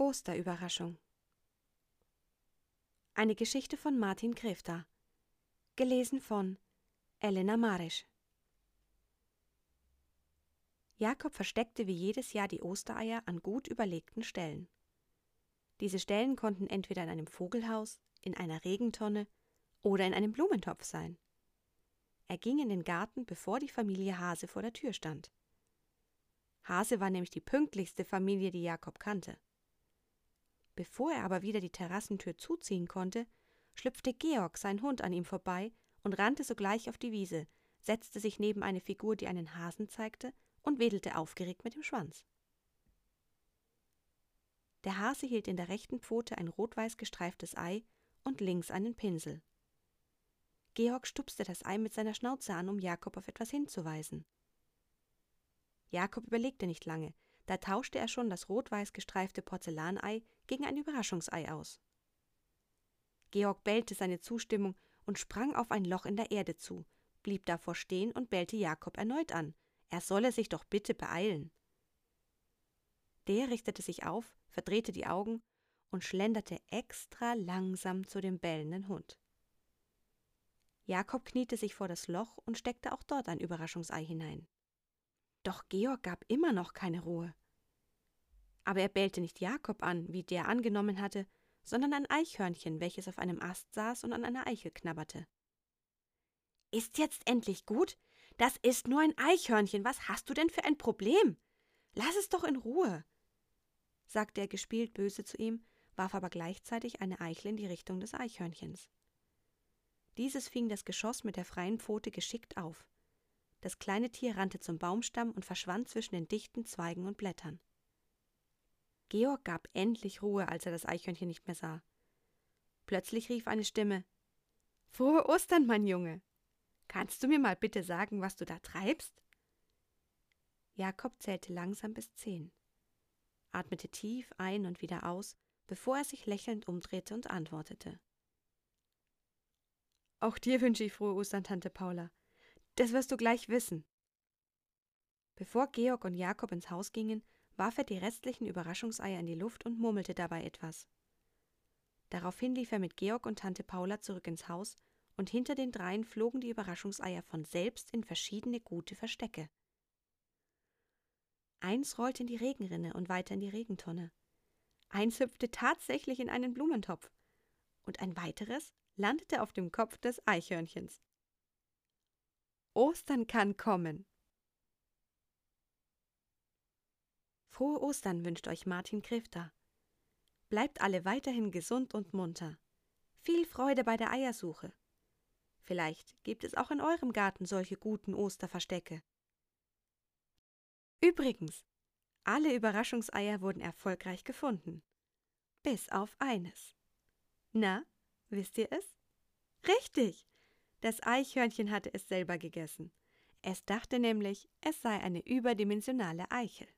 Osterüberraschung Eine Geschichte von Martin Krefter Gelesen von Elena Marisch Jakob versteckte wie jedes Jahr die Ostereier an gut überlegten Stellen. Diese Stellen konnten entweder in einem Vogelhaus, in einer Regentonne oder in einem Blumentopf sein. Er ging in den Garten, bevor die Familie Hase vor der Tür stand. Hase war nämlich die pünktlichste Familie, die Jakob kannte. Bevor er aber wieder die Terrassentür zuziehen konnte, schlüpfte Georg, sein Hund, an ihm vorbei und rannte sogleich auf die Wiese, setzte sich neben eine Figur, die einen Hasen zeigte, und wedelte aufgeregt mit dem Schwanz. Der Hase hielt in der rechten Pfote ein rot-weiß gestreiftes Ei und links einen Pinsel. Georg stupste das Ei mit seiner Schnauze an, um Jakob auf etwas hinzuweisen. Jakob überlegte nicht lange, da tauschte er schon das rot-weiß gestreifte Porzellanei gegen ein Überraschungsei aus. Georg bellte seine Zustimmung und sprang auf ein Loch in der Erde zu, blieb davor stehen und bellte Jakob erneut an, er solle sich doch bitte beeilen. Der richtete sich auf, verdrehte die Augen und schlenderte extra langsam zu dem bellenden Hund. Jakob kniete sich vor das Loch und steckte auch dort ein Überraschungsei hinein. Doch Georg gab immer noch keine Ruhe. Aber er bellte nicht Jakob an, wie der angenommen hatte, sondern ein Eichhörnchen, welches auf einem Ast saß und an einer Eichel knabberte. Ist jetzt endlich gut? Das ist nur ein Eichhörnchen. Was hast du denn für ein Problem? Lass es doch in Ruhe, sagte er gespielt böse zu ihm, warf aber gleichzeitig eine Eichel in die Richtung des Eichhörnchens. Dieses fing das Geschoss mit der freien Pfote geschickt auf. Das kleine Tier rannte zum Baumstamm und verschwand zwischen den dichten Zweigen und Blättern. Georg gab endlich Ruhe, als er das Eichhörnchen nicht mehr sah. Plötzlich rief eine Stimme Frohe Ostern, mein Junge. Kannst du mir mal bitte sagen, was du da treibst? Jakob zählte langsam bis zehn, atmete tief ein und wieder aus, bevor er sich lächelnd umdrehte und antwortete. Auch dir wünsche ich frohe Ostern, Tante Paula. Das wirst du gleich wissen. Bevor Georg und Jakob ins Haus gingen, warf er die restlichen Überraschungseier in die Luft und murmelte dabei etwas. Daraufhin lief er mit Georg und Tante Paula zurück ins Haus und hinter den dreien flogen die Überraschungseier von selbst in verschiedene gute Verstecke. Eins rollte in die Regenrinne und weiter in die Regentonne. Eins hüpfte tatsächlich in einen Blumentopf. Und ein weiteres landete auf dem Kopf des Eichhörnchens. Ostern kann kommen. Frohe Ostern wünscht euch Martin Krifter. Bleibt alle weiterhin gesund und munter. Viel Freude bei der Eiersuche. Vielleicht gibt es auch in eurem Garten solche guten Osterverstecke. Übrigens, alle Überraschungseier wurden erfolgreich gefunden. Bis auf eines. Na, wisst ihr es? Richtig! Das Eichhörnchen hatte es selber gegessen. Es dachte nämlich, es sei eine überdimensionale Eichel.